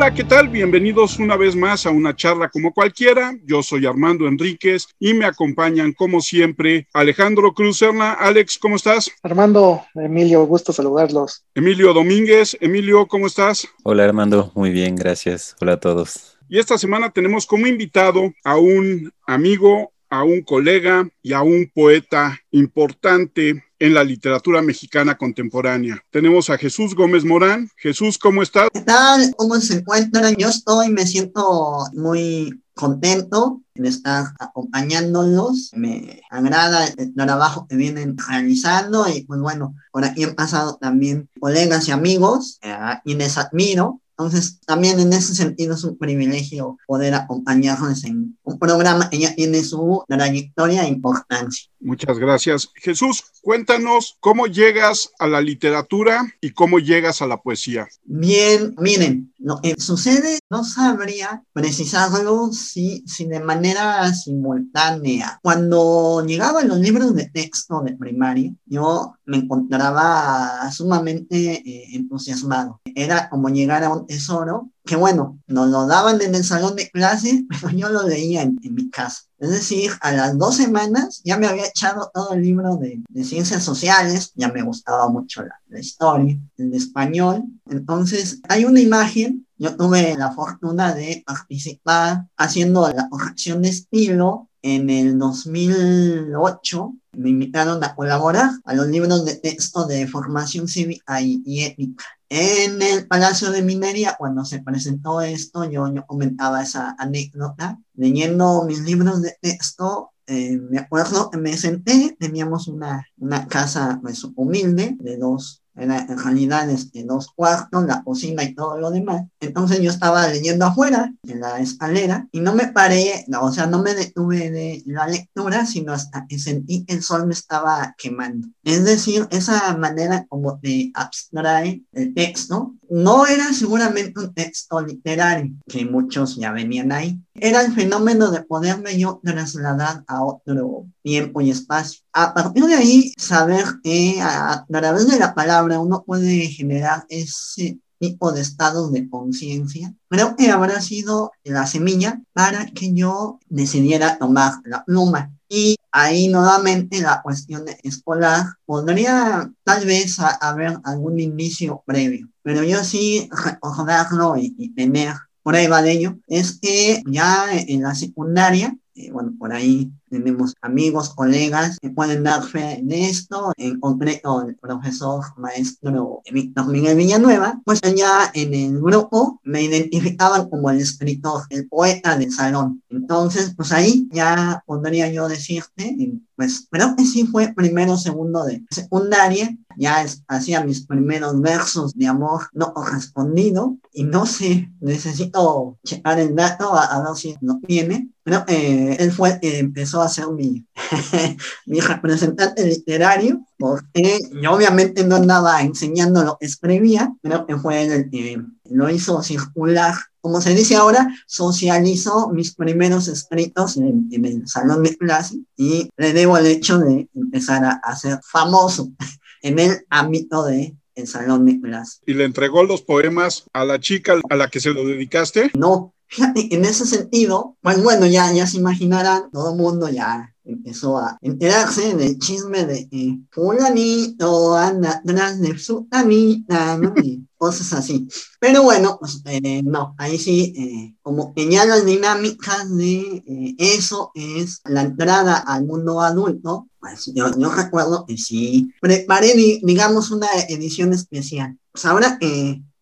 Hola, ¿qué tal? Bienvenidos una vez más a una charla como cualquiera. Yo soy Armando Enríquez y me acompañan como siempre Alejandro Cruz Serna. Alex, ¿cómo estás? Armando, Emilio, gusto saludarlos. Emilio Domínguez, Emilio, ¿cómo estás? Hola Armando, muy bien, gracias. Hola a todos. Y esta semana tenemos como invitado a un amigo, a un colega y a un poeta importante en la literatura mexicana contemporánea. Tenemos a Jesús Gómez Morán. Jesús, ¿cómo estás? ¿Qué tal? ¿Cómo se encuentran? Yo estoy, me siento muy contento de estar acompañándolos. Me agrada el trabajo que vienen realizando y pues bueno, por aquí han pasado también colegas y amigos eh, y les admiro entonces, también en ese sentido es un privilegio poder acompañarnos en un programa que ya tiene su trayectoria e importancia. Muchas gracias. Jesús, cuéntanos cómo llegas a la literatura y cómo llegas a la poesía. Bien, miren, lo que sucede no sabría precisarlo si, si de manera simultánea. Cuando llegaban los libros de texto de primaria, yo me encontraba sumamente eh, entusiasmado. Era como llegar a un tesoro que bueno, nos lo daban en el salón de clase, pero yo lo leía en, mi casa. Es decir, a las dos semanas ya me había echado todo el libro de, ciencias sociales, ya me gustaba mucho la, la historia, el español. Entonces, hay una imagen yo tuve la fortuna de participar haciendo la corrección de estilo en el 2008 me invitaron a colaborar a los libros de texto de formación cívica y, ética. En el Palacio de Minería, cuando se presentó esto, yo, yo comentaba esa anécdota. Leyendo mis libros de texto, eh, me acuerdo me senté, teníamos una, una casa pues, humilde de dos en este, dos cuartos, la cocina y todo lo demás. Entonces yo estaba leyendo afuera, en la escalera, y no me paré, no, o sea, no me detuve de la lectura, sino hasta que sentí que el sol me estaba quemando. Es decir, esa manera como de abstrae el texto, no era seguramente un texto literario, que muchos ya venían ahí. Era el fenómeno de poderme yo trasladar a otro tiempo y espacio. A partir de ahí, saber que a, través de la palabra uno puede generar ese tipo de estados de conciencia, creo que habrá sido la semilla para que yo decidiera tomar la pluma. Y ahí nuevamente la cuestión escolar podría tal vez haber algún inicio previo, pero yo sí recordarlo y, y tener prueba de ello es que ya en la secundaria eh, bueno, por ahí tenemos amigos, colegas que pueden dar fe de esto, en concreto el profesor maestro Víctor Miguel Villanueva, pues allá en el grupo me identificaban como el escritor, el poeta del salón. Entonces, pues ahí ya podría yo decirte, pues creo que sí fue primero, segundo de secundaria, ya hacía mis primeros versos de amor no correspondido y no sé, necesito checar el dato a, ver si lo tiene. Pero eh, él fue, eh, empezó a ser mi, mi representante literario, porque yo obviamente no andaba enseñando lo que escribía, pero que fue el que lo hizo circular como se dice ahora, socializó mis primeros escritos en, el salón de clase y le debo el hecho de empezar a, a ser famoso en el ámbito de el salón de clase. ¿Y le entregó los poemas a la chica a la que se lo dedicaste? No, en ese sentido, pues bueno, ya, ya se imaginarán, todo el mundo ya empezó a enterarse del chisme de eh, fulanito anda atrás de su amita, ¿no? Y cosas así. Pero bueno, pues eh, no, ahí sí, eh, como que ya las dinámicas de eh, eso es la entrada al mundo adulto, pues yo, yo recuerdo que sí, preparé, digamos, una edición especial. Pues ahora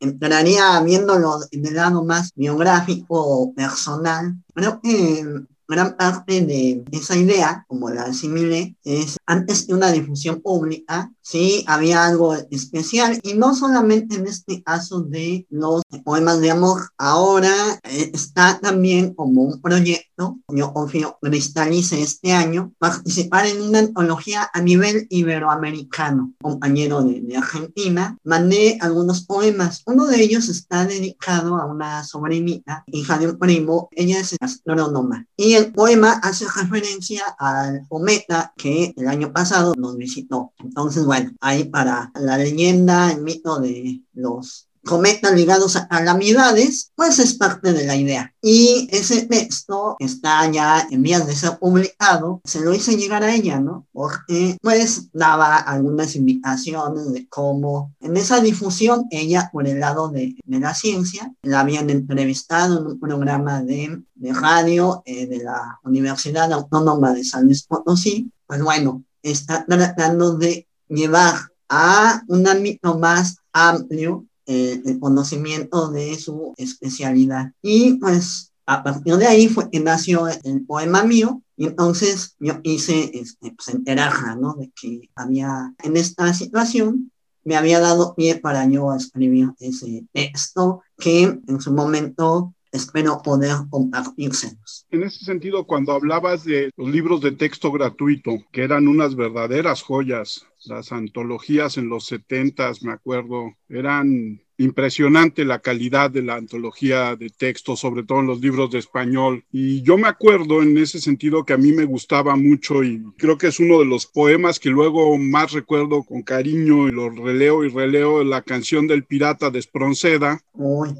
entraría viéndolo en el lado más biográfico, personal, creo que gran parte de esa idea, como la asimilé, es antes de una difusión pública, sí había algo especial y no solamente en este caso de los poemas de amor, ahora eh, está también como un proyecto, yo confío, cristalice este año, participar en una antología a nivel iberoamericano, compañero de, de Argentina, mandé algunos poemas, uno de ellos está dedicado a una sobrinita, hija de un primo, ella es astrónoma, y el poema hace referencia al cometa que el año pasado nos visitó. Entonces, bueno, ahí para la leyenda, el mito de los cometas ligados a calamidades, pues es parte de la idea. Y ese texto está ya en vías de ser publicado, se lo hice llegar a ella, ¿no? Porque pues daba algunas indicaciones de cómo en esa difusión ella por el lado de, de la ciencia la habían entrevistado en un programa de, de radio eh, de la Universidad Autónoma de San Luis Potosí, pues bueno, está tratando de llevar a un ámbito más amplio eh, el conocimiento de su especialidad. Y pues a partir de ahí fue que nació el poema mío y entonces yo hice este, pues, enterarla, ¿no? De que había en esta situación me había dado pie para yo escribir ese texto que en su momento espero poder compartírselos. En ese sentido, cuando hablabas de los libros de texto gratuito, que eran unas verdaderas joyas, las antologías en los setentas, me acuerdo, eran impresionante la calidad de la antología de texto, sobre todo en los libros de español. Y yo me acuerdo en ese sentido que a mí me gustaba mucho y creo que es uno de los poemas que luego más recuerdo con cariño y lo releo y releo, la canción del pirata de Espronceda. Uy.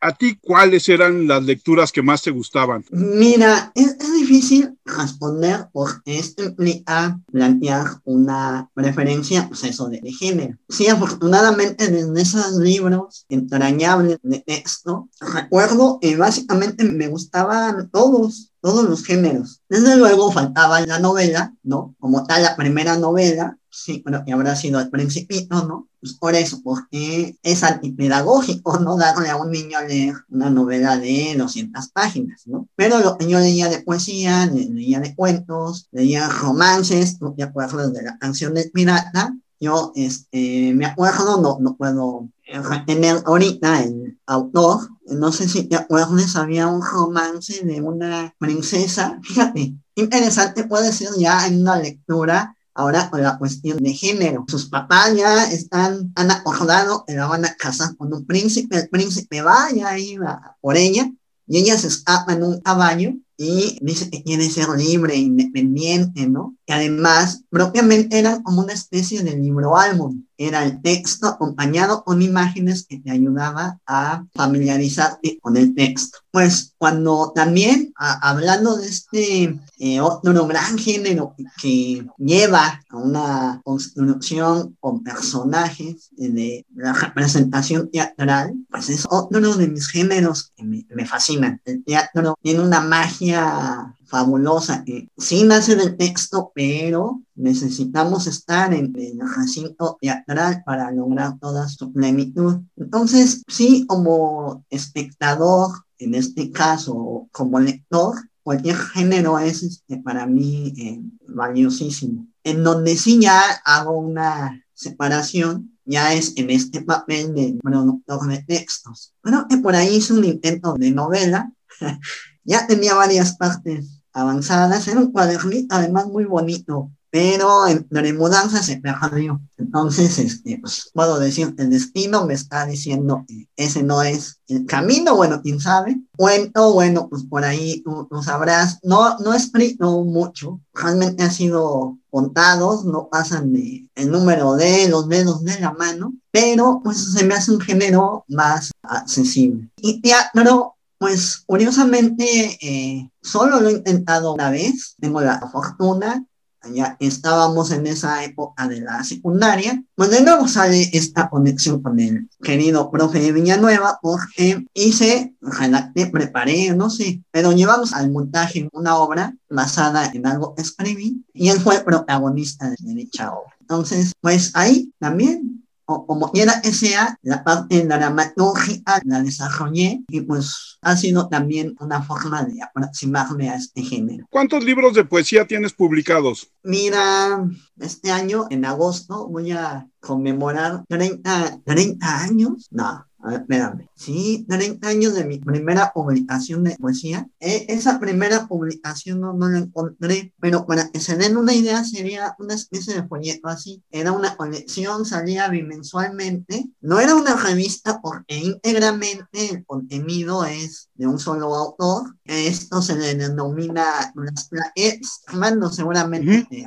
¿A ti cuáles eran las lecturas que más te gustaban? Mira, es, es difícil responder porque esto implica plantear una preferencia, pues eso, de, de, género. Sí, afortunadamente en esos libros entrañables de texto, recuerdo que básicamente me gustaban todos, todos los géneros. Desde luego faltaba la novela, ¿no? Como tal, la primera novela, sí, bueno, que habrá sido el principito, ¿no? Pues por eso, porque es antipedagógico no darle a un niño a leer una novela de 200 páginas, ¿no? Pero lo que yo leía de poesía, leía de cuentos, leía romances, ¿no? ¿te de la canción del pirata? Yo este, me acuerdo, no, no puedo retener ahorita el autor, no sé si te acuerdas, había un romance de una princesa, fíjate, interesante puede ser ya en una lectura ahora con la cuestión de género. Sus papás ya están, han acordado que la van a casar con un príncipe, el príncipe va y ahí va por ella, y ella se escapa en un caballo y dice que quiere ser libre, independiente, ¿no? Y además, propiamente era como una especie de libro álbum. Era el texto acompañado con imágenes que te ayudaba a familiarizarte con el texto. Pues cuando también, a, hablando de este eh, otro gran género que lleva a una construcción con personajes de la representación teatral, pues es otro de mis géneros que me, me fascinan. El teatro tiene una magia fabulosa que sí nace del texto, pero necesitamos estar en el recinto teatral para lograr toda su plenitud. Entonces, sí, como espectador, en este caso, como lector, cualquier género es este, para mí eh, valiosísimo. En donde sí ya hago una separación, ya es en este papel de productor de textos. Bueno, que por ahí hice un intento de novela, ya tenía varias partes avanzadas. Era un cuadernito además muy bonito, pero entre mudanzas se perdió. Entonces, este, pues, puedo decir, el destino me está diciendo que ese no es el camino, bueno, quién sabe. Bueno, bueno, pues por ahí tú, tú sabrás. No, no he escrito mucho, realmente ha sido contados, no pasan de el número de los dedos de la mano, pero pues se me hace un género más accesible. Y teatro pues curiosamente, eh, solo lo he intentado una vez, tengo la fortuna, ya estábamos en esa época de la secundaria, pues de nuevo sale esta conexión con el querido profe de Villanueva, porque hice, redacté, preparé, no sé, pero llevamos al montaje una obra basada en algo que escribí, y él fue protagonista de dicha obra. Entonces, pues ahí también o como quiera que sea, la parte dramatológica la desarrollé y pues ha sido también una forma de aproximarme a este género. ¿Cuántos libros de poesía tienes publicados? Mira, este año, en agosto, voy a conmemorar 30, 30 años. No, a ver, espérame. Sí, 30 años de mi primera publicación de poesía. Eh, esa primera publicación no, no la encontré, pero para que se den una idea, sería una especie de folleto así. Era una colección, salía bimensualmente. No era una revista porque íntegramente el contenido es de un solo autor. Esto se le denomina las plaquettes, Armando seguramente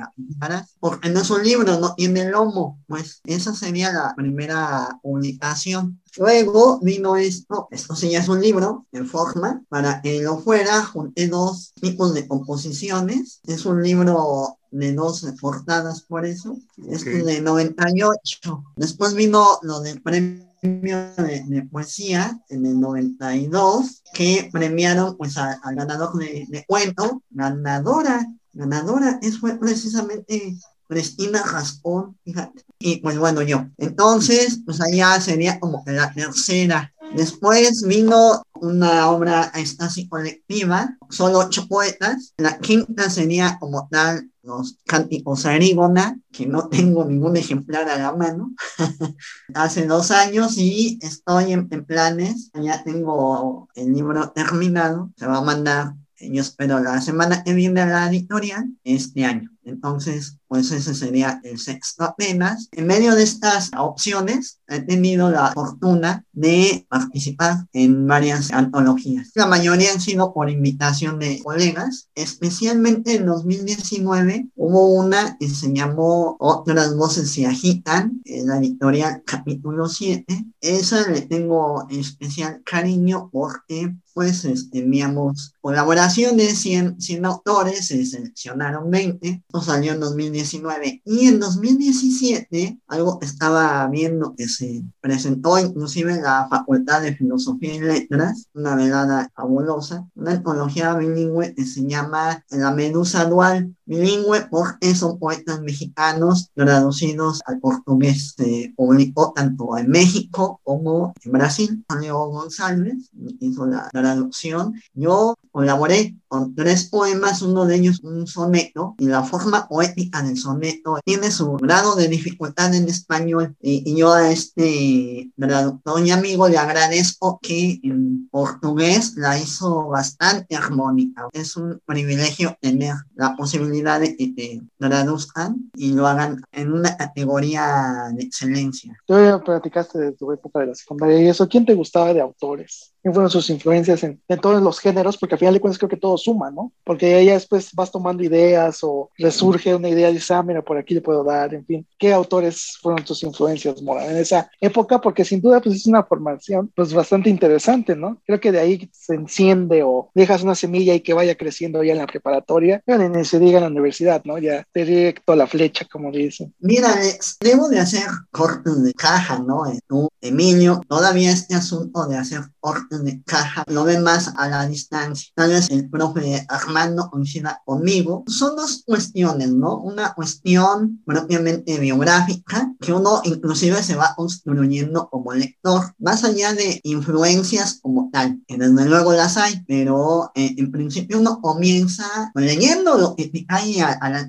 porque no es un libro, no tiene lomo, pues esa sería la primera publicación. Luego vino esto, esto sí ya es un libro en forma, para que lo fuera, junté dos tipos de composiciones, es un libro de dos portadas por eso, es de 98. Después vino lo del premio de, poesía en el 92 que premiaron pues al ganador de, de, cuento, ganadora, ganadora, eso fue precisamente Cristina Rascón, fíjate. Y pues bueno, yo. Entonces, pues allá sería como la tercera. Después vino una obra así colectiva, solo ocho poetas. La quinta sería como tal los cánticos arígona, que no tengo ningún ejemplar a la mano, hace dos años y estoy en, planes, ya tengo el libro terminado, se va a mandar, yo espero la semana que viene a la editorial este año. Entonces, pues ese sería el sexto apenas. En medio de estas opciones, he tenido la fortuna de participar en varias antologías. La mayoría han sido por invitación de colegas. Especialmente en 2019 hubo una que se llamó Otras voces se agitan, en la editorial capítulo 7. Esa le tengo especial cariño porque pues teníamos colaboraciones, 100, 100 autores, se seleccionaron 20 salió en 2019. Y en 2017, algo estaba viendo que se presentó inclusive en la Facultad de Filosofía y Letras, una velada fabulosa, una antología bilingüe que se llama La Medusa Dual, bilingüe porque son poetas mexicanos traducidos al portugués. Se publicó tanto en México como en Brasil. Leo González hizo la traducción. Yo colaboré con tres poemas, uno de ellos un soneto, y la forma poética del soneto tiene su grado de dificultad en español, y, yo a este traductor y amigo le agradezco que en portugués la hizo bastante armónica. Es un privilegio tener la posibilidad de que te traduzcan y lo hagan en una categoría de excelencia. Tú ya platicaste de tu época de la secundaria y eso, ¿quién te gustaba de autores? ¿Quién fueron sus influencias en, en todos los géneros? Porque al final de cuentas creo que todos suma, ¿no? Porque ella después vas tomando ideas o resurge una idea y dices, ah, mira, por aquí le puedo dar, en fin. ¿Qué autores fueron tus influencias, Mora, en esa época? Porque sin duda, pues es una formación, pues bastante interesante, ¿no? Creo que de ahí se enciende o dejas una semilla y que vaya creciendo ya en la preparatoria, bueno, ni se diga en la universidad, ¿no? Ya directo a la flecha, como dicen. Mira, debo de hacer cortes de caja, ¿no? Tú, Emilio, todavía este asunto de hacer cortes de caja lo ve más a la distancia. Tal vez el profe Armando coincida conmigo, son dos cuestiones, ¿no? Una cuestión propiamente biográfica, que uno inclusive se va construyendo como lector, más allá de influencias como tal, que desde luego las hay, pero eh, en principio uno comienza leyendo lo que hay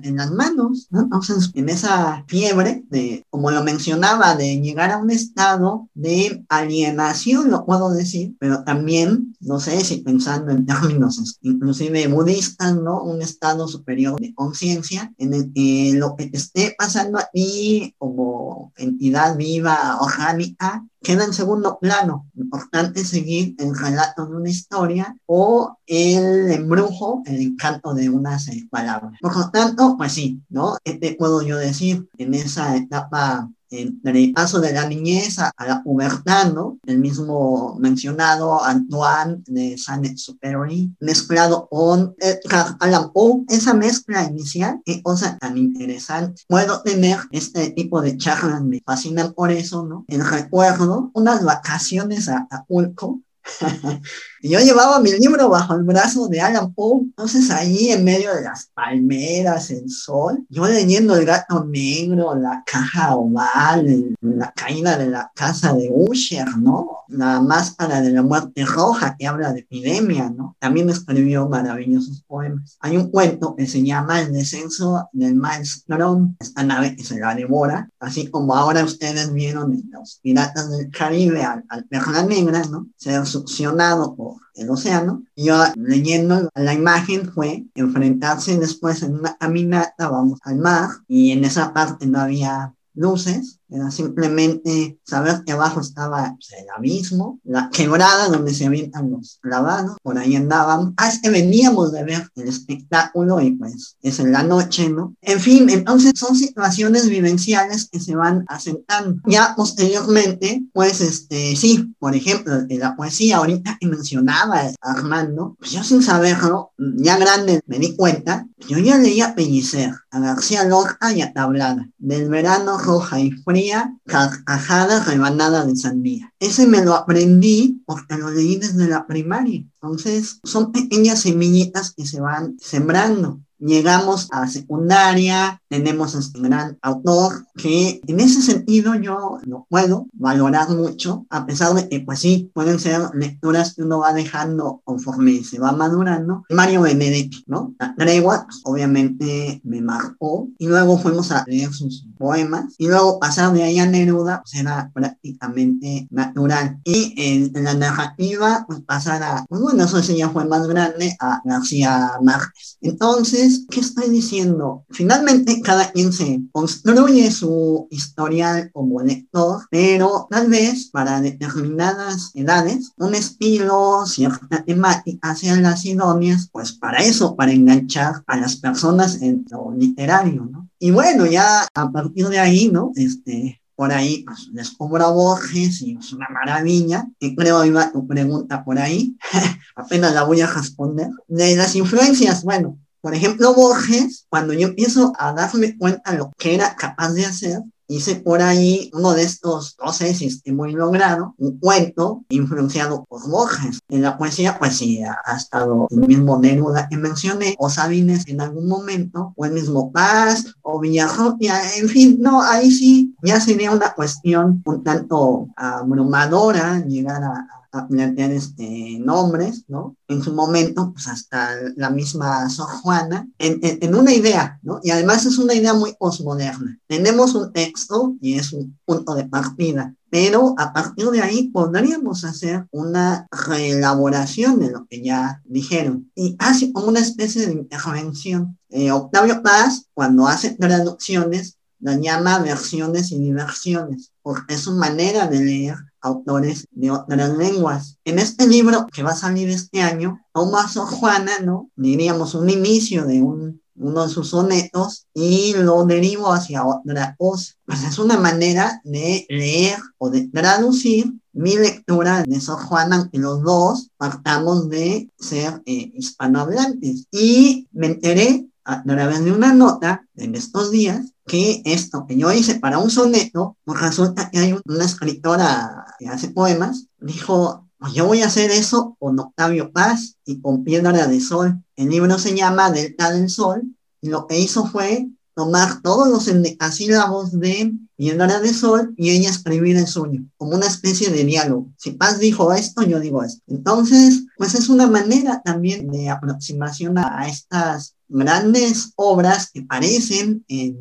en las manos, ¿no? Entonces, en esa fiebre de, como lo mencionaba, de llegar a un estado de alienación, lo puedo decir, pero también, no sé si pensando en términos inclusive budistas, ¿no? Un estado superior de conciencia en el que lo que esté pasando aquí como entidad viva, orgánica, queda en segundo plano. Importante seguir el relato de una historia o el embrujo, el encanto de unas palabras. Por lo tanto, pues sí, ¿no? Este puedo yo decir en esa etapa en el paso de la niñez a, la pubertad, ¿no? El mismo mencionado Antoine de Saint-Exupéry, mezclado con Edgar Allan Poe, esa mezcla inicial, qué cosa tan interesante. Puedo tener este tipo de charlas, me fascinan por eso, ¿no? El recuerdo, unas vacaciones a Acapulco, yo llevaba mi libro bajo el brazo de Alan Poe, entonces ahí en medio de las palmeras, el sol, yo leyendo El gato negro, La caja oval, La caída de la casa de Usher, ¿no? La máscara de la muerte roja que habla de epidemia, ¿no? También escribió maravillosos poemas. Hay un cuento que se llama El descenso del maelstrom, esta nave que se la devora, así como ahora ustedes vieron en los piratas del Caribe al, al Perla Negra, ¿no? Ser succionado por el océano. Y yo leyendo la imagen fue enfrentarse después en una caminata, vamos al mar, y en esa parte no había luces, era simplemente saber que abajo estaba pues, el abismo, la quebrada donde se avientan los lavados, por ahí andábamos, hasta que veníamos de ver el espectáculo y pues es en la noche, ¿no? En fin, entonces son situaciones vivenciales que se van asentando. Ya posteriormente, pues este, sí, por ejemplo, en la poesía ahorita que mencionaba Armando, pues yo sin saberlo, ya grande me di cuenta, yo ya leía Pellicer, a García Lorca y a Tablada, del verano roja y fría, carcajada rebanada de sandía. Ese me lo aprendí porque lo leí desde la primaria. Entonces, son pequeñas semillitas que se van sembrando llegamos a secundaria, tenemos este gran autor que en ese sentido yo lo puedo valorar mucho, a pesar de que pues sí, pueden ser lecturas que uno va dejando conforme se va madurando. Mario Benedetti, ¿no? La tregua, pues, obviamente me marcó y luego fuimos a leer sus poemas y luego pasar de ahí a Neruda pues era prácticamente natural. Y en, la narrativa pues pasar a, pues bueno, eso ya fue más grande, a García Márquez. Entonces, ¿qué estoy diciendo? Finalmente cada quien se construye su historial como lector, pero tal vez para determinadas edades, un estilo, cierta temática sean las idóneas, pues para eso, para enganchar a las personas en lo literario, ¿no? Y bueno, ya a partir de ahí, ¿no? Este, por ahí pues, descubro a Borges y es una maravilla. Y creo iba tu pregunta por ahí, apenas la voy a responder. De las influencias, bueno, por ejemplo, Borges, cuando yo empiezo a darme cuenta de lo que era capaz de hacer, hice por ahí uno de estos, no sé si esté muy logrado, un cuento influenciado por Borges. En la poesía, pues sí, ha estado el mismo Neruda que mencioné, o Sabines en algún momento, o el mismo Paz, o Villarroya, en fin, no, ahí sí ya sería una cuestión un tanto abrumadora llegar a plantear este, nombres, ¿no? En su momento, pues hasta la misma Sor Juana, en, en, una idea, ¿no? Y además es una idea muy posmoderna. Tenemos un texto y es un punto de partida, pero a partir de ahí podríamos hacer una reelaboración de lo que ya dijeron. Y así como una especie de intervención. Eh, Octavio Paz, cuando hace traducciones, la llama versiones y diversiones, porque es su manera de leer autores de otras lenguas. En este libro que va a salir este año, Tomás o Juana, ¿no? Diríamos un inicio de un, uno de sus sonetos y lo derivo hacia otra cosa. Pues es una manera de leer o de traducir mi lectura de Sor Juana, que los dos partamos de ser eh, hispanohablantes. Y me enteré a través de una nota en estos días que esto que yo hice para un soneto, pues resulta que hay una escritora que hace poemas, dijo, pues yo voy a hacer eso con Octavio Paz y con Piedra de Sol. El libro se llama Delta del Sol y lo que hizo fue tomar todos los endecasílabos de Piedra de Sol y ella escribir el suyo, como una especie de diálogo. Si Paz dijo esto, yo digo esto. Entonces, pues es una manera también de aproximación a estas grandes obras que parecen eh,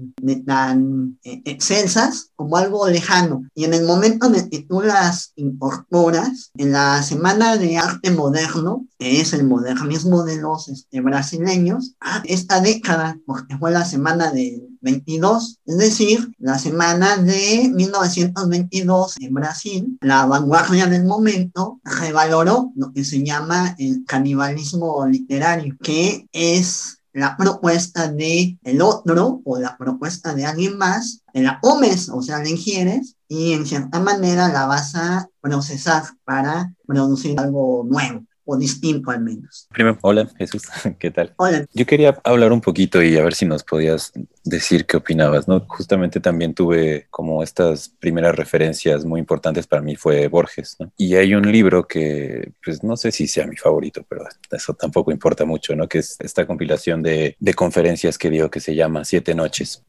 tan eh, excelsas como algo lejano. Y en el momento en que tú las incorporas, en la Semana de Arte Moderno, que es el modernismo de los este, brasileños, esta década, porque fue la semana del 22, es decir, la semana de 1922 en Brasil, la vanguardia del momento revaloró lo que se llama el canibalismo literario, que es la propuesta de el otro o la propuesta de alguien más, la comes, o sea, la ingieres y en cierta manera la vas a procesar para producir algo nuevo o distinto al menos. Primero, hola Jesús, ¿qué tal? Hola. Yo quería hablar un poquito y a ver si nos podías decir qué opinabas, ¿no? Justamente también tuve como estas primeras referencias muy importantes para mí fue Borges, ¿no? Y hay un libro que, pues no sé si sea mi favorito, pero eso tampoco importa mucho, ¿no? Que es esta compilación de, de conferencias que dio que se llama Siete Noches,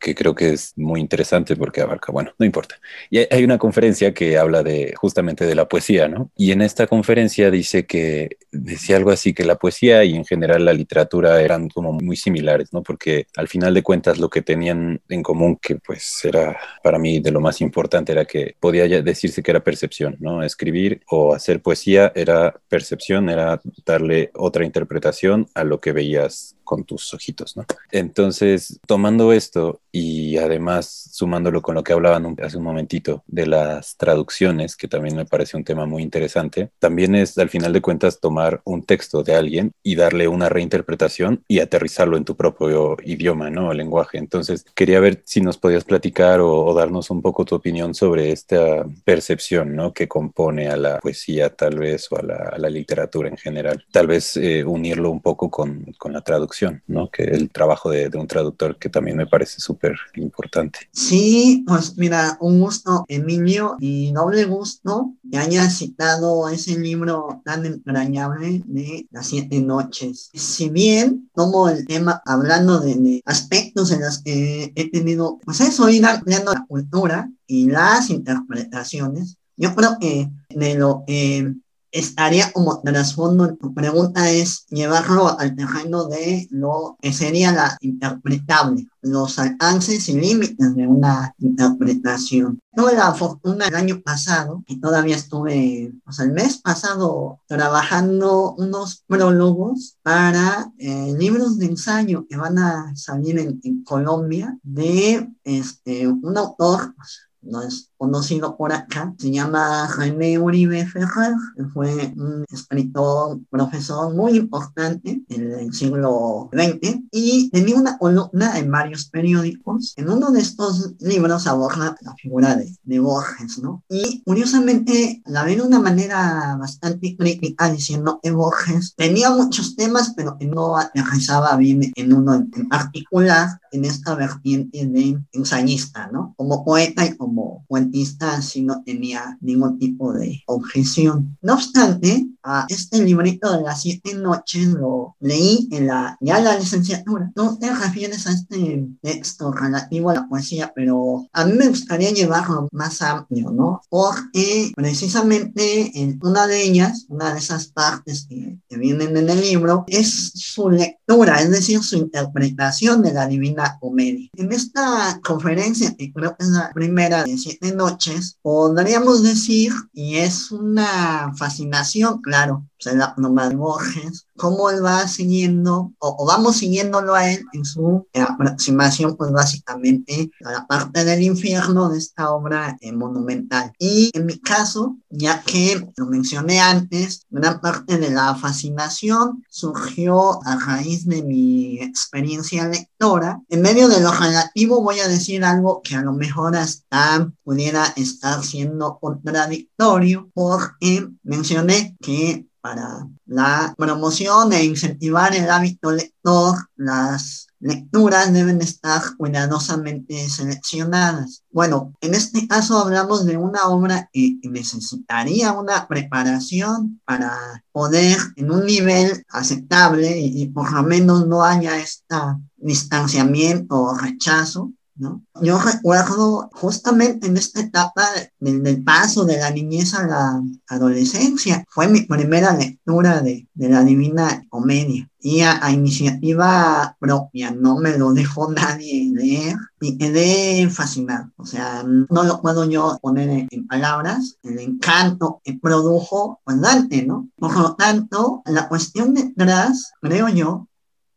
que creo que es muy interesante porque abarca, bueno, no importa. Y hay una conferencia que habla de justamente de la poesía, ¿no? Y en esta conferencia dice que decía algo así, que la poesía y en general la literatura eran como muy similares, ¿no? Porque al final de cuentas lo que tenían en común, que pues era para mí de lo más importante, era que podía decirse que era percepción, ¿no? Escribir o hacer poesía era percepción, era darle otra interpretación a lo que veías con tus ojitos, ¿no? Entonces, tomando esto y además sumándolo con lo que hablaban hace un momentito de las traducciones, que también me parece un tema muy interesante, también es al final de cuentas tomar un texto de alguien y darle una reinterpretación y aterrizarlo en tu propio idioma, ¿no? Lenguaje. Entonces, quería ver si nos podías platicar o, darnos un poco tu opinión sobre esta percepción, ¿no? Que compone a la poesía tal vez o a la, literatura en general. Tal vez eh, unirlo un poco con, la traducción, ¿no? Que el trabajo de, de un traductor que también me parece súper importante. Sí, pues mira, un gusto, Emilio, y doble gusto que hayas citado ese libro tan entrañable de Las Siete Noches. Si bien tomo el tema hablando de, aspectos en los que he tenido, pues eso, ir ampliando la cultura y las interpretaciones, yo creo que de lo eh, estaría como trasfondo, tu pregunta es llevarlo al terreno de lo que sería la interpretable, los alcances y límites de una interpretación. Tuve la fortuna el año pasado, y todavía estuve, o sea, el mes pasado, trabajando unos prólogos para eh, libros de ensayo que van a salir en, Colombia de este, un autor, no es conocido por acá, se llama Jaime Uribe Ferrer, fue un escritor, profesor muy importante en el siglo XX y tenía una columna en varios periódicos. En uno de estos libros aborda la figura de, de Borges, ¿no? Y curiosamente la ve de una manera bastante crítica, diciendo que Borges tenía muchos temas, pero que no aterrizaba bien en uno en particular, en esta vertiente de ensayista, ¿no? Como poeta y como cuentista, así no tenía ningún tipo de objeción. No obstante, a este librito de las siete noches lo leí en la, ya la licenciatura. No te refieres a este texto relativo a la poesía, pero a mí me gustaría llevarlo más amplio, ¿no? Porque precisamente en una de ellas, una de esas partes que, que vienen en el libro, es su lectura, es decir, su interpretación de la divina comedia. En esta conferencia, que creo que es la primera de siete noches, podríamos decir, y es una fascinación, claro, pues la de Borges, cómo él va siguiendo, o, vamos siguiéndolo a él en su aproximación, pues básicamente a la parte del infierno de esta obra eh, monumental. Y en mi caso, ya que lo mencioné antes, gran parte de la fascinación surgió a raíz de mi experiencia lectora. En medio de lo relativo voy a decir algo que a lo mejor hasta pudiera estar siendo contradictorio, porque mencioné que para la promoción e incentivar el hábito lector, las lecturas deben estar cuidadosamente seleccionadas. Bueno, en este caso hablamos de una obra que necesitaría una preparación para poder en un nivel aceptable y, por lo menos no haya este distanciamiento o rechazo ¿no? Yo recuerdo justamente en esta etapa del, paso de la niñez a la adolescencia, fue mi primera lectura de, de la Divina Comedia. Y a, iniciativa propia, no me lo dejó nadie leer y quedé fascinado. O sea, no lo puedo yo poner en, palabras, el encanto que produjo pues Dante, ¿no? Por lo tanto, la cuestión detrás, creo yo,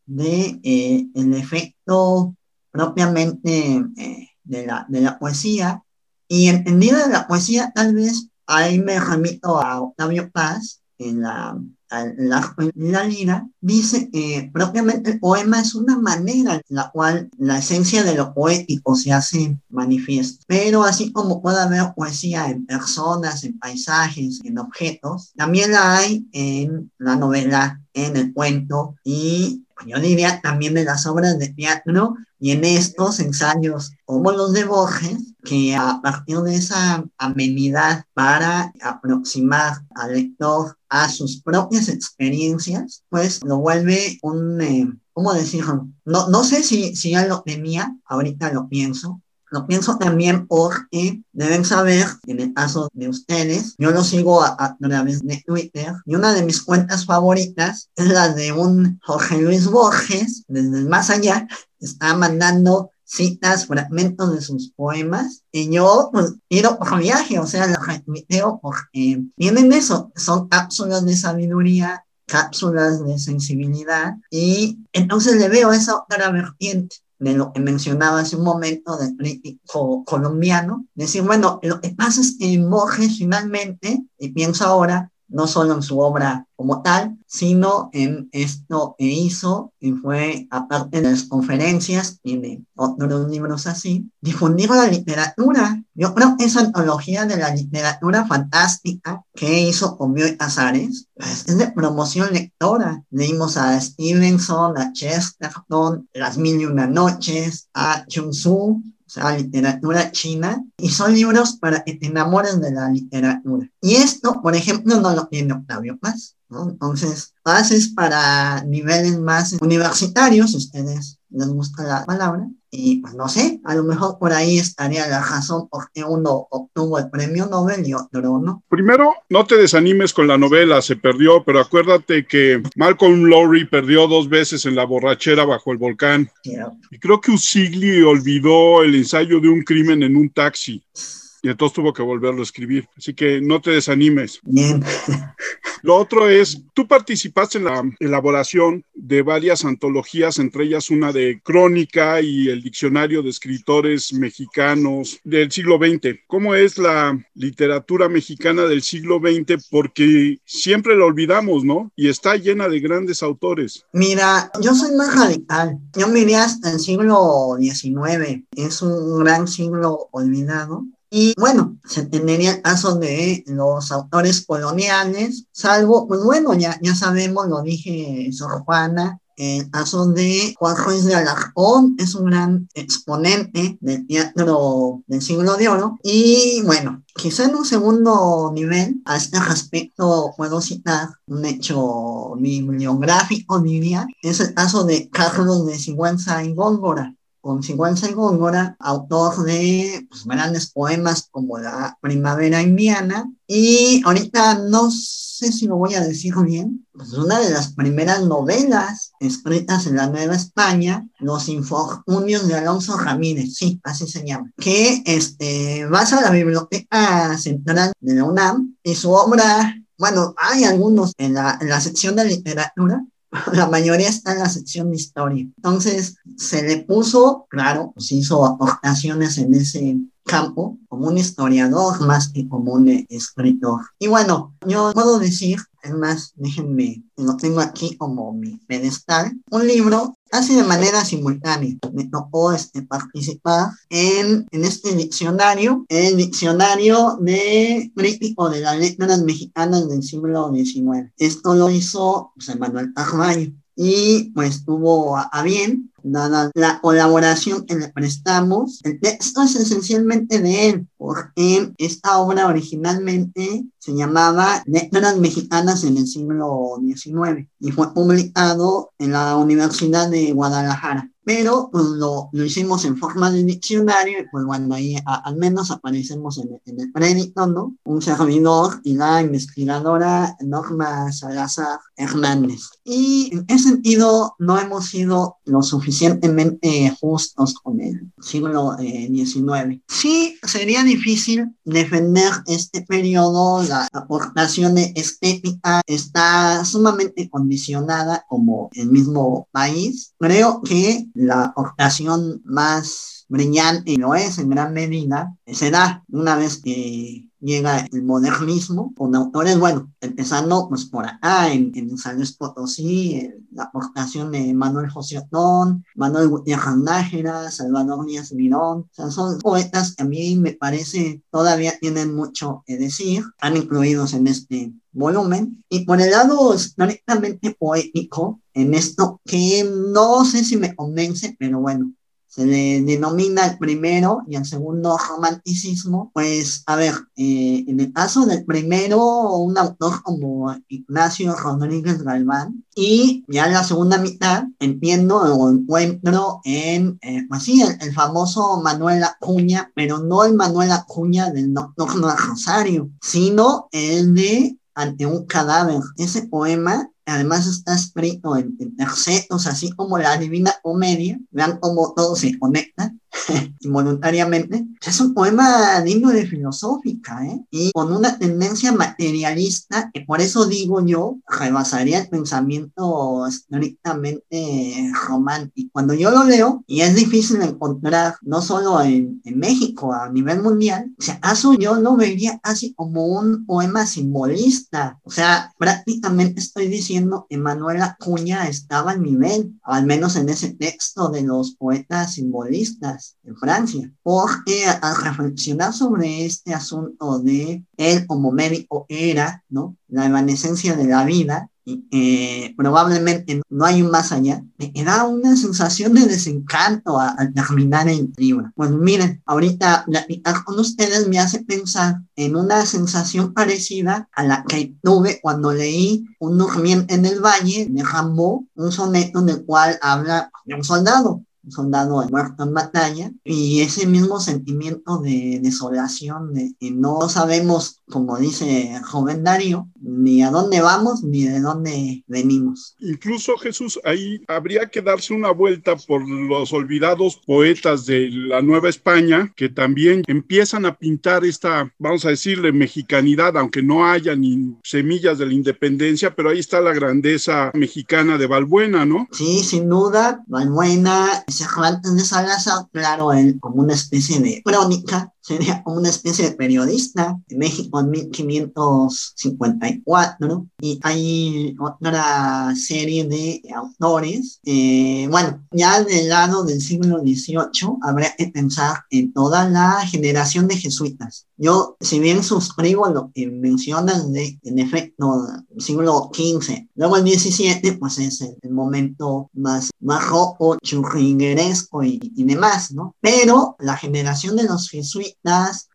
de eh, el efecto propiamente eh, de, la, de la poesía. Y entendida de la poesía, tal vez ahí me remito a Octavio Paz en la, la, la lira, dice que propiamente el poema es una manera en la cual la esencia de lo poético se hace manifiesta. Pero así como puede haber poesía en personas, en paisajes, en objetos, también la hay en la novela, en el cuento y yo diría también en las obras de teatro y en estos ensayos como los de Borges, que a partir de esa amenidad para aproximar al lector a sus propias experiencias, pues lo vuelve un, eh, ¿cómo decirlo? No, no sé si, si ya lo tenía, ahorita lo pienso, lo pienso también porque deben saber, en el caso de ustedes, yo lo sigo a, través de Twitter y una de mis cuentas favoritas es la de un Jorge Luis Borges, desde el más allá, está mandando citas, fragmentos de sus poemas, y yo pues tiro por viaje, o sea, lo retuiteo porque tienen eso, son cápsulas de sabiduría cápsulas de sensibilidad y entonces le veo esa otra vertiente de lo que mencionaba hace un momento del crítico colombiano, decir, bueno, lo que pasa es que Borges finalmente, y pienso ahora, no solo en su obra como tal, sino en esto que hizo, y fue, aparte de las conferencias, tiene otros libros así, difundir la literatura. Yo creo que esa antología de la literatura fantástica que hizo con Bioy Casares, pues, es de promoción lectora. Leímos a Stevenson, a Chesterton, Las Mil y Una Noches, a Chung Tzu, o sea, literatura china, y son libros para que te enamoren de la literatura. Y esto, por ejemplo, no lo tiene Octavio Paz. Entonces, Paz es para niveles más universitarios, si ustedes les gusta la palabra, y pues no sé, a lo mejor por ahí estaría la razón por qué uno obtuvo el premio Nobel y otro no. Primero, no te desanimes con la novela, se perdió, pero acuérdate que Malcolm Lowry perdió dos veces en la borrachera bajo el volcán. Y creo que Usigli olvidó el ensayo de un crimen en un taxi y entonces tuvo que volverlo a escribir. Así que no te desanimes. Bien. Lo otro es, tú participaste en la elaboración de varias antologías, entre ellas una de crónica y el diccionario de escritores mexicanos del siglo XX. ¿Cómo es la literatura mexicana del siglo XX? Porque siempre la olvidamos, ¿no? Y está llena de grandes autores. Mira, yo soy más radical. Yo miré hasta el siglo XIX. Es un gran siglo olvidado y bueno, se tendría el caso de los autores coloniales, salvo, pues bueno, ya, ya sabemos, lo dije Sor Juana, el caso de Juan Ruiz de Alarcón es un gran exponente del teatro del siglo de oro. Y bueno, quizá en un segundo nivel, a este respecto puedo citar un hecho bibliográfico, diría, es el caso de Carlos de Sigüenza y Góngora con Sigüenza y Góngora, autor de pues, grandes poemas como La Primavera Indiana. Y ahorita no sé si lo voy a decir bien, pues una de las primeras novelas escritas en la Nueva España, Los Infortunios de Alonso Ramírez, sí, así se llama, que este, basa la Biblioteca Central de la UNAM y su obra bueno, hay algunos en la, en la sección de literatura la mayoría está en la sección de historia. Entonces, se le puso, claro, pues hizo aportaciones en ese campo como un historiador más que como un escritor. Y bueno, yo puedo decir, es más, déjenme, lo tengo aquí como mi pedestal, un libro casi de manera simultánea. Me tocó este, participar en, en este diccionario, el diccionario de crítico de las letras mexicanas del siglo XIX. Esto lo hizo José Manuel Carvalho y pues tuvo a, bien dada la colaboración que le prestamos. El texto es esencialmente de él, porque esta obra originalmente se llamaba Letras Mexicanas en el siglo XIX y fue publicado en la Universidad de Guadalajara pero pues, lo, lo, hicimos en forma de diccionario y pues bueno, ahí al menos aparecemos en, en el crédito, ¿no? Un servidor y la investigadora Norma Salazar Hernández. Y en ese sentido no hemos sido lo suficientemente justos con el siglo XIX. Eh, sí, sería difícil defender este periodo, la aportación estética está sumamente condicionada como el mismo país. Creo que la ocasión más brillante, y lo es en gran medida, se da una vez que llega el modernismo con autores, bueno, empezando pues por acá en, en San Luis Potosí, la aportación de Manuel José Otón, Manuel Gutiérrez Nájera, Salvador Díaz Mirón, o sea, son poetas que a mí me parece todavía tienen mucho que decir, han incluidos en este volumen. Y por el lado estrictamente poético, en esto que no sé si me convence, pero bueno, se le denomina el primero y el segundo romanticismo, pues a ver, eh, en el caso del primero, un autor como Ignacio Rodríguez Galván, y ya en la segunda mitad entiendo o encuentro en, eh, pues sí, el, famoso Manuel Acuña, pero no el Manuel Acuña del Nocturno Rosario, sino el de ante un cadáver. Ese poema además está escrito en, tercetos, así como la Divina Comedia. Vean cómo todo se conecta. involuntariamente, es un poema digno de filosófica, ¿eh? Y con una tendencia materialista, que por eso digo yo, rebasaría el pensamiento estrictamente romántico. Cuando yo lo leo, y es difícil encontrar, no solo en, en México, a nivel mundial, o sea, acaso yo lo vería así como un poema simbolista. O sea, prácticamente estoy diciendo que Manuel Acuña estaba al nivel, al menos en ese texto de los poetas simbolistas en Francia. Porque al reflexionar sobre este asunto de él como médico era, ¿no? La evanescencia de la vida, eh, probablemente no hay un más allá, me da una sensación de desencanto al terminar el libro. Pues miren, ahorita platicar con ustedes me hace pensar en una sensación parecida a la que tuve cuando leí Un durmiente en el valle de Rambo, un soneto en el cual habla de un soldado soldado muerto en batalla, y ese mismo sentimiento de desolación, de que no sabemos, como dice joven Darío, ni a dónde vamos ni de dónde venimos. Incluso Jesús, ahí habría que darse una vuelta por los olvidados poetas de la Nueva España, que también empiezan a pintar esta, vamos a decirle, mexicanidad, aunque no haya ni semillas de la independencia, pero ahí está la grandeza mexicana de Balbuena, ¿no? Sí, sin duda, Balbuena Cervantes de Salazar, claro, él como una especie de crónica, sería una especie de periodista en México en 1554, y hay otra serie de autores. Eh, bueno, ya del lado del siglo XVIII habría que pensar en toda la generación de jesuitas. Yo, si bien suscribo lo que mencionan de, en efecto, siglo XV, luego el XVII, pues es el, momento más bajo, churrigueresco y, y demás, ¿no? Pero la generación de los jesuitas,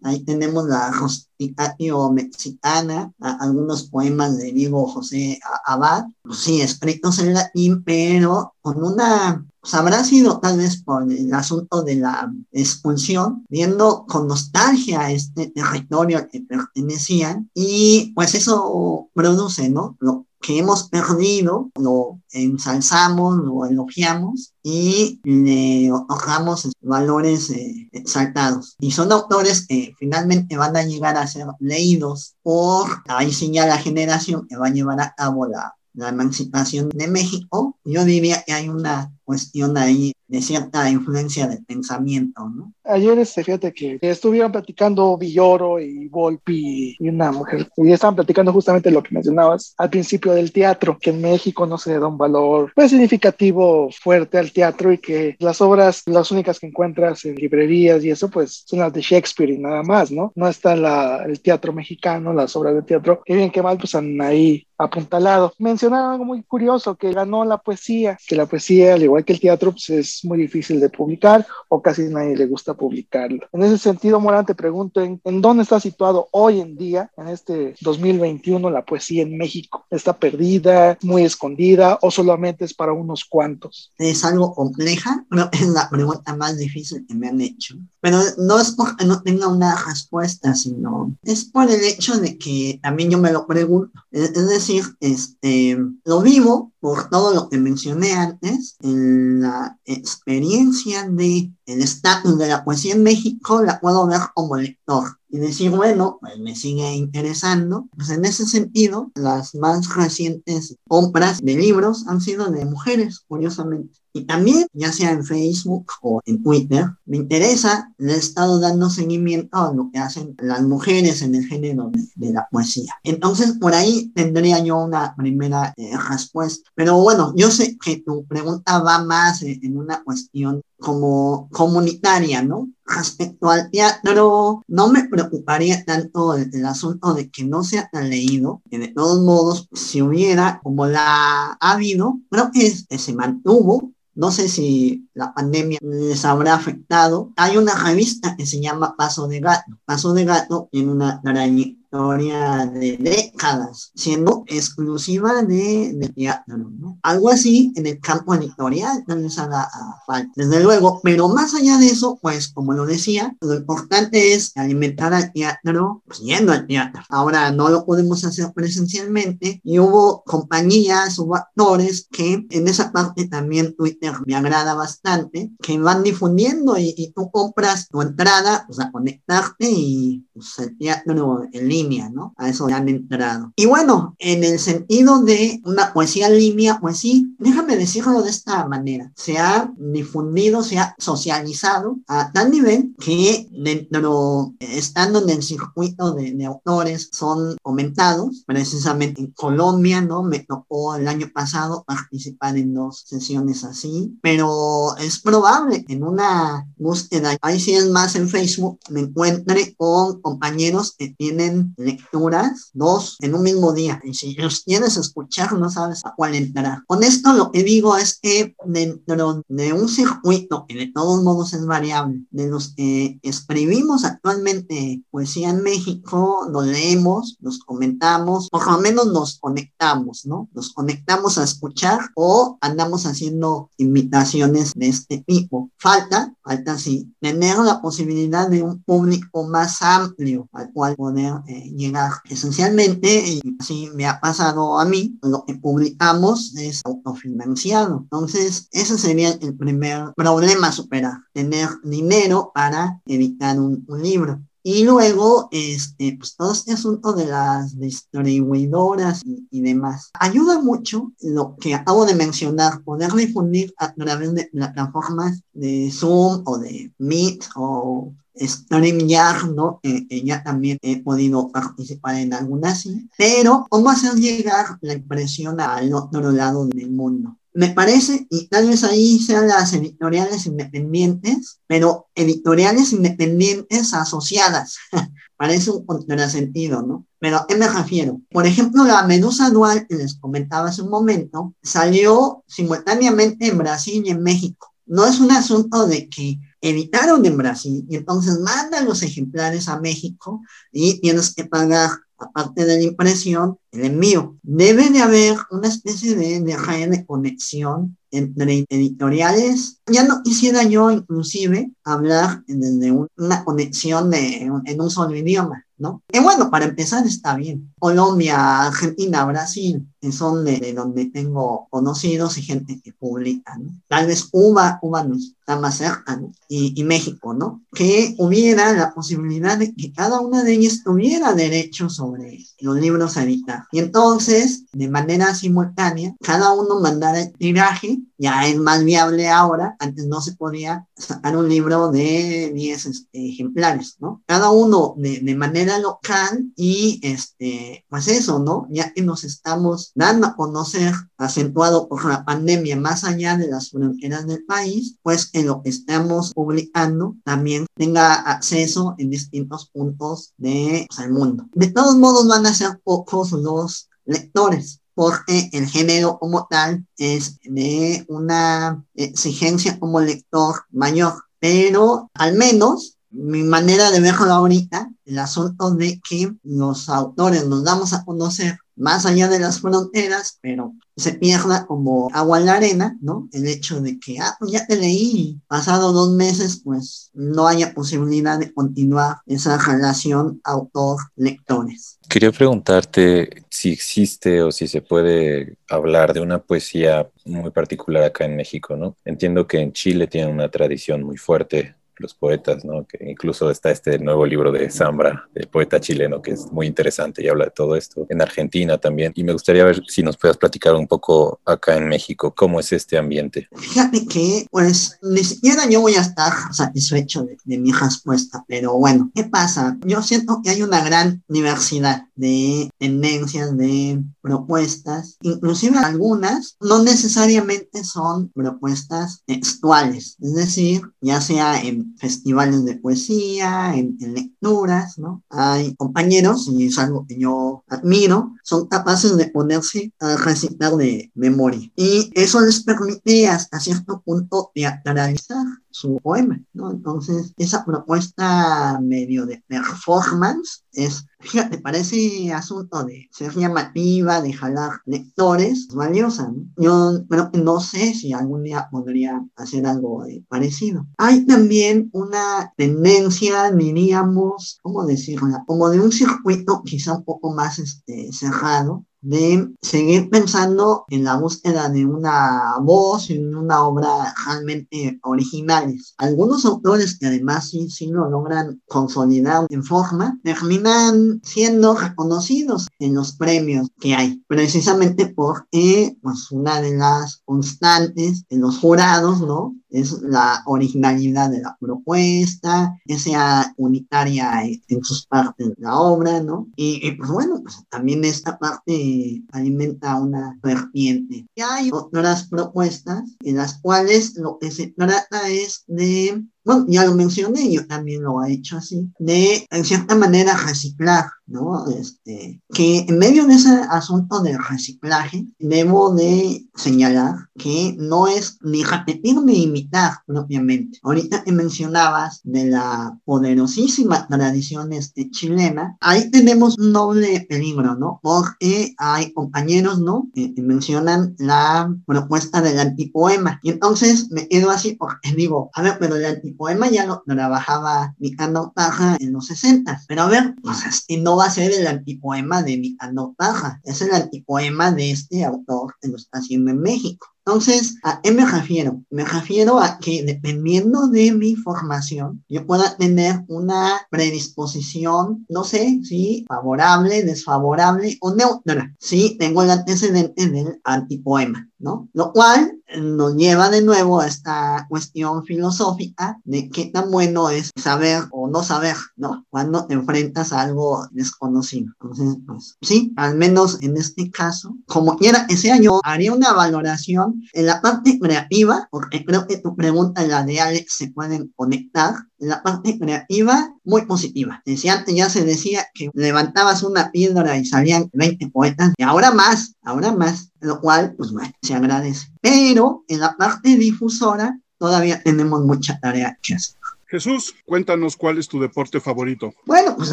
ahí tenemos la Rosticatio mexicana, algunos poemas de Diego José Abad, pues sí, escritos en latín, pero con una pues habrá sido tal vez por el asunto de la expulsión, viendo con nostalgia este territorio que pertenecían y pues eso produce, ¿no? Que hemos perdido, lo ensalzamos, lo elogiamos y le otorgamos valores eh, exaltados. Y son autores que finalmente van a llegar a ser leídos por, ahí sí ya la generación que va a llevar a cabo la, la emancipación de México. Yo diría que hay una cuestión ahí de cierta influencia del pensamiento, ¿no? Ayer, este, fíjate que estuvieron platicando Villoro y Volpi y una mujer, y estaban platicando justamente lo que mencionabas al principio del teatro, que en México no se le da un valor pues significativo fuerte al teatro y que las obras, las únicas que encuentras en librerías y eso, pues son las de Shakespeare y nada más, ¿no? No está la, el teatro mexicano, las obras de teatro, que bien que mal, pues han ahí apuntalado. Mencionaron algo muy curioso, que ganó la poesía, que la poesía, al igual que el teatro, pues es muy difícil de publicar o casi nadie le gusta publicarlo. En ese sentido, Morán, te pregunto, ¿en, dónde está situado hoy en día, en este 2021, la poesía en México? ¿Está perdida, muy escondida o solamente es para unos cuantos? Es algo compleja, pero es la pregunta más difícil que me han hecho. Pero no es porque no tenga una respuesta, sino es por el hecho de que también yo me lo pregunto. Es, decir, este, lo vivo por todo lo que mencioné antes, en la experiencia de el estatus de la poesía en México, la puedo ver como lector y decir, bueno, pues me sigue interesando. Pues en ese sentido, las más recientes compras de libros han sido de mujeres, curiosamente. Y también, ya sea en Facebook o en Twitter, me interesa, le he estado dando seguimiento a lo que hacen las mujeres en el género de, la poesía. Entonces, por ahí tendría yo una primera eh, respuesta. Pero bueno, yo sé que tu pregunta va más en una cuestión como comunitaria, ¿no? Respecto al teatro, no me preocuparía tanto el, asunto de que no sea tan leído, que de todos modos, si hubiera, como la ha habido, creo que, se mantuvo, no sé si la pandemia les habrá afectado. Hay una revista que se llama Paso de Gato. Paso de Gato tiene una araña historia de décadas, siendo exclusiva de, de teatro, ¿no? Algo así en el campo editorial no les haga falta, desde luego, pero más allá de eso, pues como lo decía, lo importante es alimentar al teatro, pues yendo al teatro. Ahora no lo podemos hacer presencialmente y hubo compañías, hubo actores que en esa parte también Twitter me agrada bastante, que van difundiendo y, y tú compras tu entrada, o sea, conectarte y pues, el teatro en línea, ¿no? A eso ya han entrado. Y bueno, en el sentido de una poesía línea, pues sí, déjame decirlo de esta manera, se ha difundido, se ha socializado a tal nivel que dentro, estando en el circuito de, de autores, son comentados, precisamente en Colombia, ¿no? Me tocó el año pasado participar en dos sesiones así, pero es probable en una búsqueda, ahí sí es más en Facebook, me encuentre con compañeros que tienen lecturas, dos en un mismo día. Y si los quieres escuchar, no sabes a cuál entrar. Con esto lo que digo es que dentro de un circuito, que de todos modos es variable, de los que escribimos actualmente poesía en México, lo leemos, los comentamos, por lo menos nos conectamos, ¿no? Nos conectamos a escuchar o andamos haciendo invitaciones de este tipo. Falta, falta sí, tener la posibilidad de un público más amplio al cual poder eh, llegar. Esencialmente, así me ha pasado a mí, lo que publicamos es autofinanciado. Entonces, ese sería el primer problema a superar, tener dinero para editar un libro. Y luego, este, pues todo este asunto de las distribuidoras y, demás. Ayuda mucho lo que acabo de mencionar, poder difundir a través de plataformas de Zoom o de Meet o StreamYard, ¿no? Ya también he podido participar en algunas, sí. Pero, ¿cómo hacer llegar la impresión al otro lado del mundo? Me parece, y tal vez ahí sean las editoriales independientes, pero editoriales independientes asociadas. Parece un contrasentido, ¿no? Pero ¿a qué me refiero? Por ejemplo, la Medusa Dual, que les comentaba hace un momento, salió simultáneamente en Brasil y en México. No es un asunto de que editaron en Brasil y entonces mandan los ejemplares a México y tienes que pagar aparte de la impresión, el envío. Debe de haber una especie de, de red de conexión entre editoriales. Ya no quisiera yo inclusive hablar desde una conexión de, en un solo idioma, ¿no? Y bueno, para empezar está bien. Colombia, Argentina, Brasil, son de, de, donde tengo conocidos y gente que publica, ¿no? Tal vez Cuba, Cuba no está más cerca, ¿no? Y, y, México, ¿no? Que hubiera la posibilidad de que cada una de ellas tuviera derecho sobre los libros a editar. Y entonces, de manera simultánea, cada uno mandara el tiraje, ya es más viable ahora, antes no se podía sacar un libro de 10 este, ejemplares, ¿no? Cada uno de, de manera local y, este, pues eso, ¿no? Ya que nos estamos dando a conocer, acentuado por la pandemia más allá de las fronteras del país, pues en lo que estamos publicando también tenga acceso en distintos puntos del pues, mundo. De todos modos van a ser pocos los lectores porque el género como tal es de una exigencia como lector mayor, pero al menos mi manera de verlo ahorita, el asunto de que los autores nos damos a conocer más allá de las fronteras, pero se pierda como agua en la arena, ¿no? El hecho de que, ah, pues ya te leí, pasado dos meses, pues no haya posibilidad de continuar esa relación autor-lectores. Quería preguntarte si existe o si se puede hablar de una poesía muy particular acá en México, ¿no? Entiendo que en Chile tienen una tradición muy fuerte los poetas, ¿no? Que incluso está este nuevo libro de Zambra, el poeta chileno, que es muy interesante y habla de todo esto. En Argentina también. Y me gustaría ver si nos puedas platicar un poco acá en México, cómo es este ambiente. Fíjate que, pues, ni siquiera yo voy a estar satisfecho de, de mi respuesta, pero bueno, ¿qué pasa? Yo siento que hay una gran diversidad de tendencias, de propuestas, inclusive algunas no necesariamente son propuestas textuales, es decir, ya sea en festivales de poesía, en, lecturas, ¿no? Hay compañeros, y es algo que yo admiro, son capaces de ponerse a recitar de memoria. Y eso les permite hasta cierto punto teatralizar su poema, ¿no? Entonces, esa propuesta medio de performance es, fíjate, parece asunto de ser llamativa, de jalar lectores, valiosa, ¿no? Yo bueno, no sé si algún día podría hacer algo parecido. Hay también una tendencia, diríamos, ¿cómo decirlo? Como de un circuito quizá un poco más este, cerrado, de seguir pensando en la búsqueda de una voz, en una obra realmente originales. Algunos autores que además sí, sí lo logran consolidar en forma, terminan siendo reconocidos en los premios que hay, precisamente porque pues, una de las constantes en los jurados, ¿no? Es la originalidad de la propuesta, que sea unitaria en sus partes de la obra, ¿no? Y, pues bueno, pues también esta parte alimenta una vertiente. Y hay otras propuestas en las cuales lo que se trata es de bueno, ya lo mencioné, yo también lo he hecho así, de en cierta manera reciclar, ¿no? Este, que en medio de ese asunto de reciclaje, debo de señalar que no es ni repetir ni imitar propiamente. Ahorita que mencionabas de la poderosísima tradición este, chilena, ahí tenemos un doble peligro, ¿no? Porque hay compañeros, ¿no? Que mencionan la propuesta del antipoema. Y entonces me quedo así porque digo, a ver, pero el antipoema poema ya lo trabajaba Mikando Taja en los 60. Pero a ver, pues este no va a ser el antipoema de Mikando Taja, es el antipoema de este autor que lo está haciendo en México. Entonces, ¿a qué me refiero? Me refiero a que dependiendo de mi formación, yo pueda tener una predisposición, no sé, si favorable, desfavorable o neutra. Si tengo el antecedente del antipoema, ¿no? Lo cual nos lleva de nuevo a esta cuestión filosófica de qué tan bueno es saber o no saber, ¿no? Cuando te enfrentas a algo desconocido. Entonces, pues, sí, al menos en este caso, como quiera que sea, yo haría una valoración en la parte creativa, porque creo que tu pregunta y la de Alex se pueden conectar, la parte creativa, muy positiva. Decía antes ya se decía que levantabas una piedra y salían 20 poetas, y ahora más, ahora más, lo cual, pues bueno, se agradece. Pero en la parte difusora, todavía tenemos mucha tarea que hacer. Jesús, cuéntanos cuál es tu deporte favorito. Bueno, pues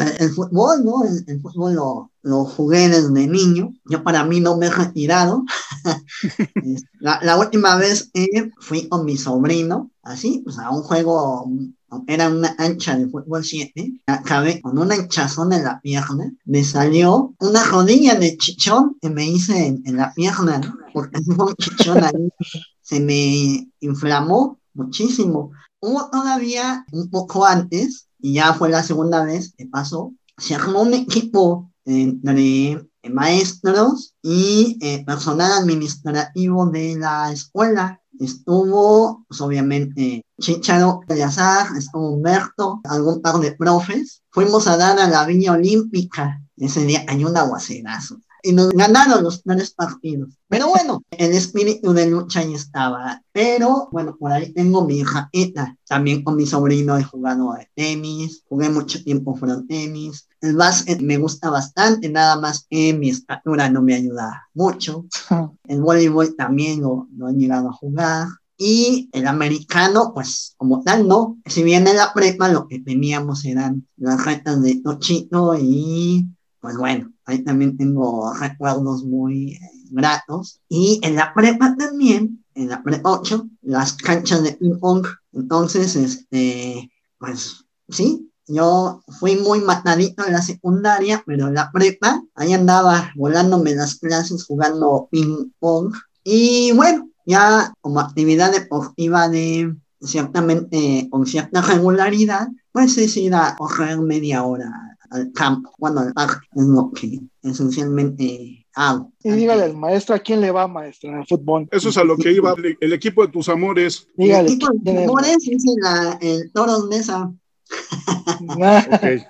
el, fútbol, ¿no? El, fútbol lo, lo, jugué desde niño. Yo para mí no me he retirado. la, la, última vez que fui con mi sobrino, así, pues a un juego, era una ancha de fútbol 7, acabé con una hinchazón en la pierna, me salió una rodilla de chichón que me hice en, la pierna, ¿no? porque un chichón ahí se me inflamó muchísimo hubo todavía un poco antes, y ya fue la segunda vez que pasó, se armó un equipo entre maestros y eh, personal administrativo de la escuela. Estuvo, pues, obviamente, Chicharo Yazar, estuvo Humberto, algún par de profes. Fuimos a dar a la Villa Olímpica. Ese día hay un aguacerazo y nos ganaron los tres partidos. Pero bueno, el espíritu de lucha ahí estaba. Pero bueno, por ahí tengo mi hija Eta. También con mi sobrino he jugado a tenis, jugué mucho tiempo fuera tenis. El básquet me gusta bastante, nada más que mi estatura no me ayuda mucho. El voleibol también lo, lo he llegado a jugar. Y el americano, pues como tal, no. Si bien en la prepa lo que teníamos eran las retas de Tochito y pues bueno, ahí también tengo recuerdos muy eh, gratos. Y en la prepa también, en la prepa 8, las canchas de ping pong. Entonces, este, pues sí, yo fui muy matadito en la secundaria, pero en la prepa, ahí andaba volándome las clases jugando ping pong. Y bueno, ya como actividad deportiva de ciertamente con cierta regularidad, pues es ir a correr media hora al campo, bueno, al parque, es lo que esencialmente hago. Y dígale al maestro a quién le va, maestro, en el fútbol. Eso es a lo que iba el equipo de tus amores. Dígale. El equipo de tus amores es el, el Toros Mesa. okay.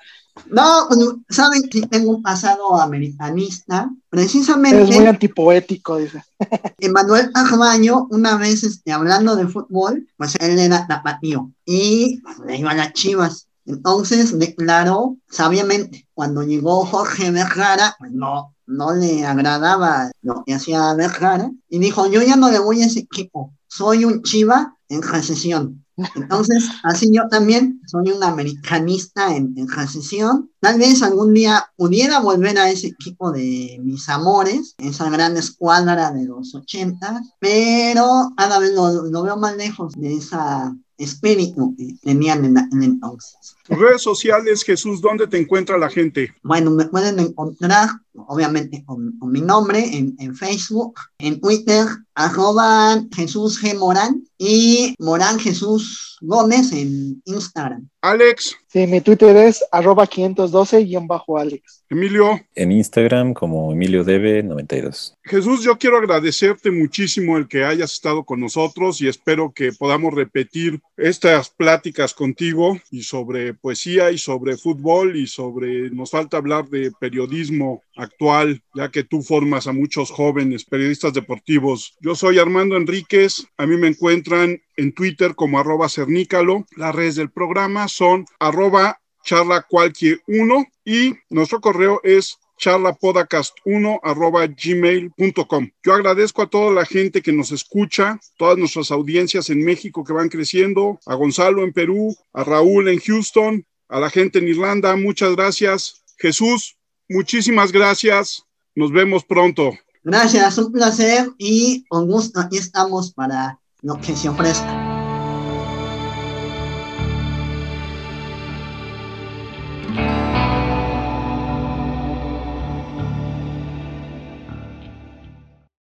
No, pues, saben que tengo un pasado americanista, precisamente. Es muy antipoético, dice. Emanuel Arbaño, una vez este, hablando de fútbol, pues él era tapatío y le iba a las chivas. Entonces declaró sabiamente, cuando llegó Jorge Vergara, pues no, no le agradaba lo que hacía Vergara, y dijo, yo ya no le voy a ese equipo, soy un chiva en recesión. Entonces, así yo también soy un americanista en, transición. Tal vez algún día pudiera volver a ese equipo de mis amores, esa gran escuadra de los 80, pero cada vez lo, lo veo más lejos de esa espíritu que tenían en, en entonces. Redes sociales, Jesús, ¿dónde te encuentra la gente? Bueno, me pueden encontrar, obviamente, con, con mi nombre en, en, Facebook, en Twitter, arroba Jesús G. Morán y Morán Jesús Gómez en Instagram. Alex. Sí, mi Twitter es arroba 512-Alex. Emilio. En Instagram como Emilio Debe 92. Jesús, yo quiero agradecerte muchísimo el que hayas estado con nosotros y espero que podamos repetir estas pláticas contigo y sobre poesía y sobre fútbol y sobre, nos falta hablar de periodismo actual, ya que tú formas a muchos jóvenes periodistas deportivos. Yo soy Armando Enríquez, a mí me encuentran en Twitter como arroba cernícalo, las redes del programa son arroba charla cualquier uno y nuestro correo es charlapodcast1 arroba gmail.com. Yo agradezco a toda la gente que nos escucha, todas nuestras audiencias en México que van creciendo, a Gonzalo en Perú, a Raúl en Houston, a la gente en Irlanda, muchas gracias. Jesús, muchísimas gracias. Nos vemos pronto. Gracias, un placer y con gusto aquí estamos para lo que se ofrezca.